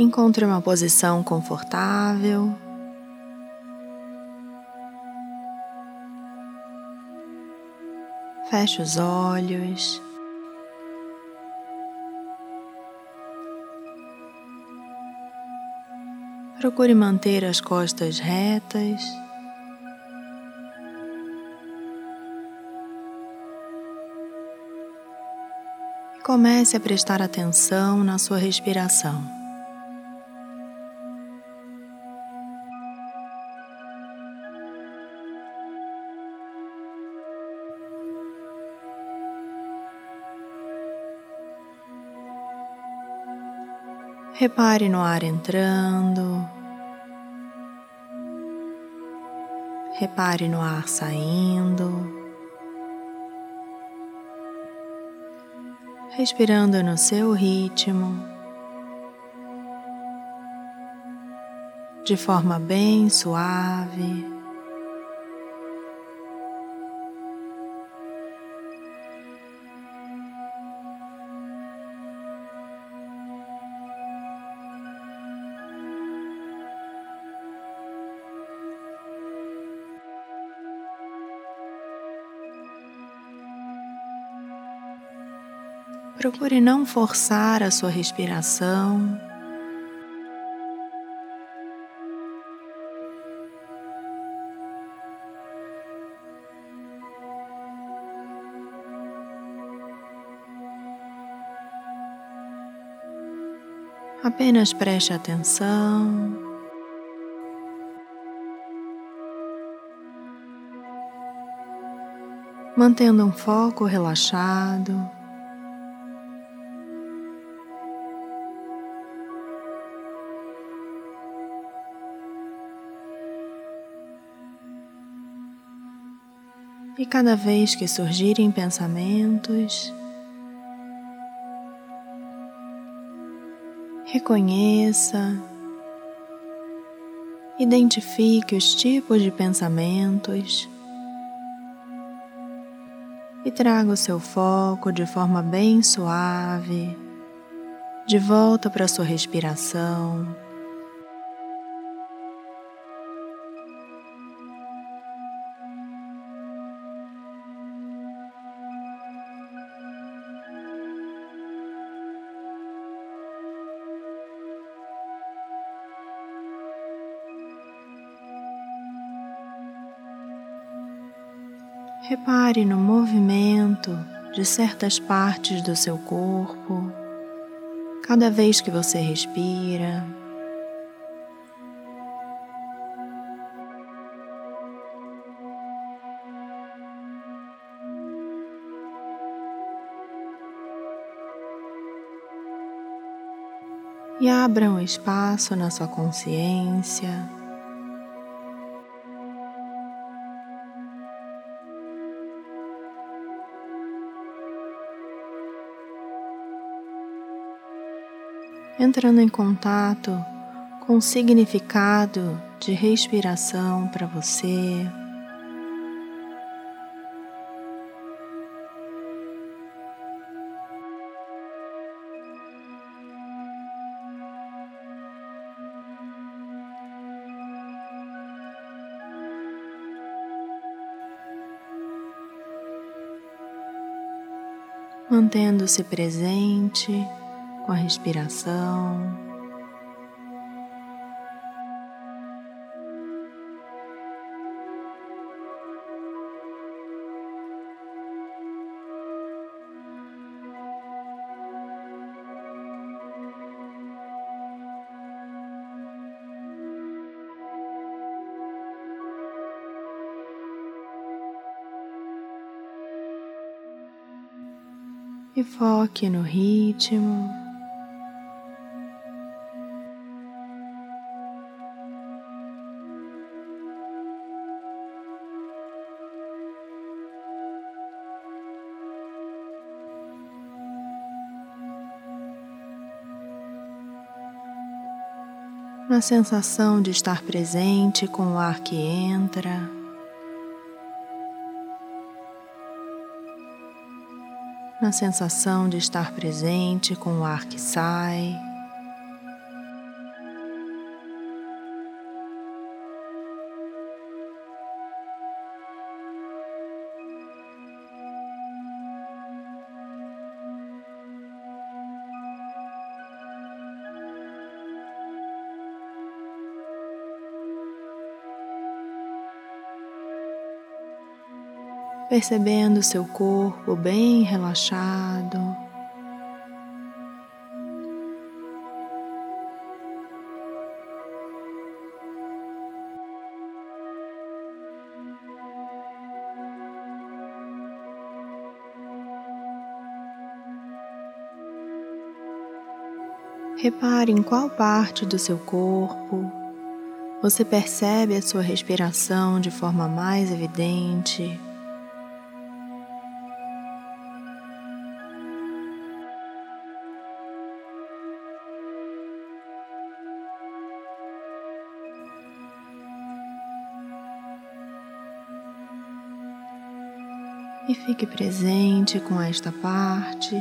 Encontre uma posição confortável. Feche os olhos. Procure manter as costas retas. Comece a prestar atenção na sua respiração. Repare no ar entrando. Repare no ar saindo. Respirando no seu ritmo. De forma bem suave. Procure não forçar a sua respiração. Apenas preste atenção. Mantendo um foco relaxado. E cada vez que surgirem pensamentos, reconheça, identifique os tipos de pensamentos e traga o seu foco de forma bem suave de volta para sua respiração. Repare no movimento de certas partes do seu corpo cada vez que você respira. E abra um espaço na sua consciência entrando em contato com o significado de respiração para você. Mantendo-se presente com a respiração. e foque no ritmo. Na sensação de estar presente com o ar que entra. Na sensação de estar presente com o ar que sai. Percebendo seu corpo bem relaxado. Repare em qual parte do seu corpo você percebe a sua respiração de forma mais evidente. E fique presente com esta parte.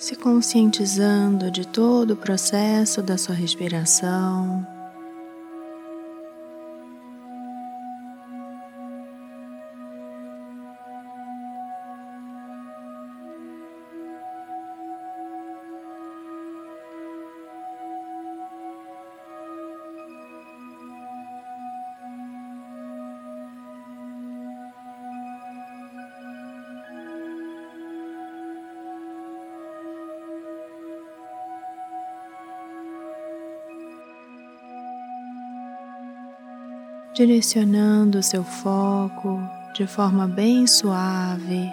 Se conscientizando de todo o processo da sua respiração. Direcionando o seu foco de forma bem suave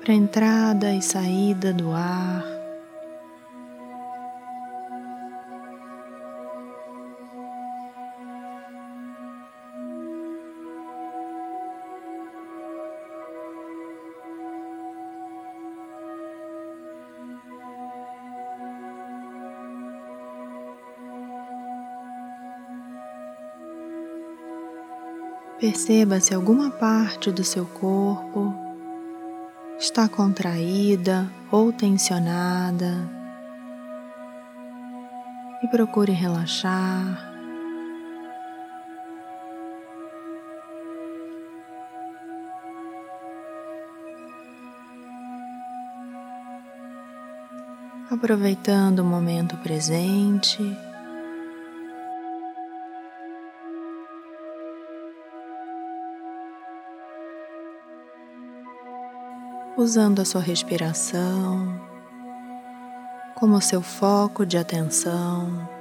para a entrada e saída do ar. Perceba se alguma parte do seu corpo está contraída ou tensionada e procure relaxar. Aproveitando o momento presente. Usando a sua respiração como seu foco de atenção.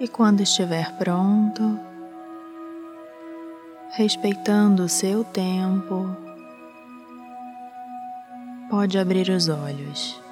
E quando estiver pronto, respeitando o seu tempo, pode abrir os olhos.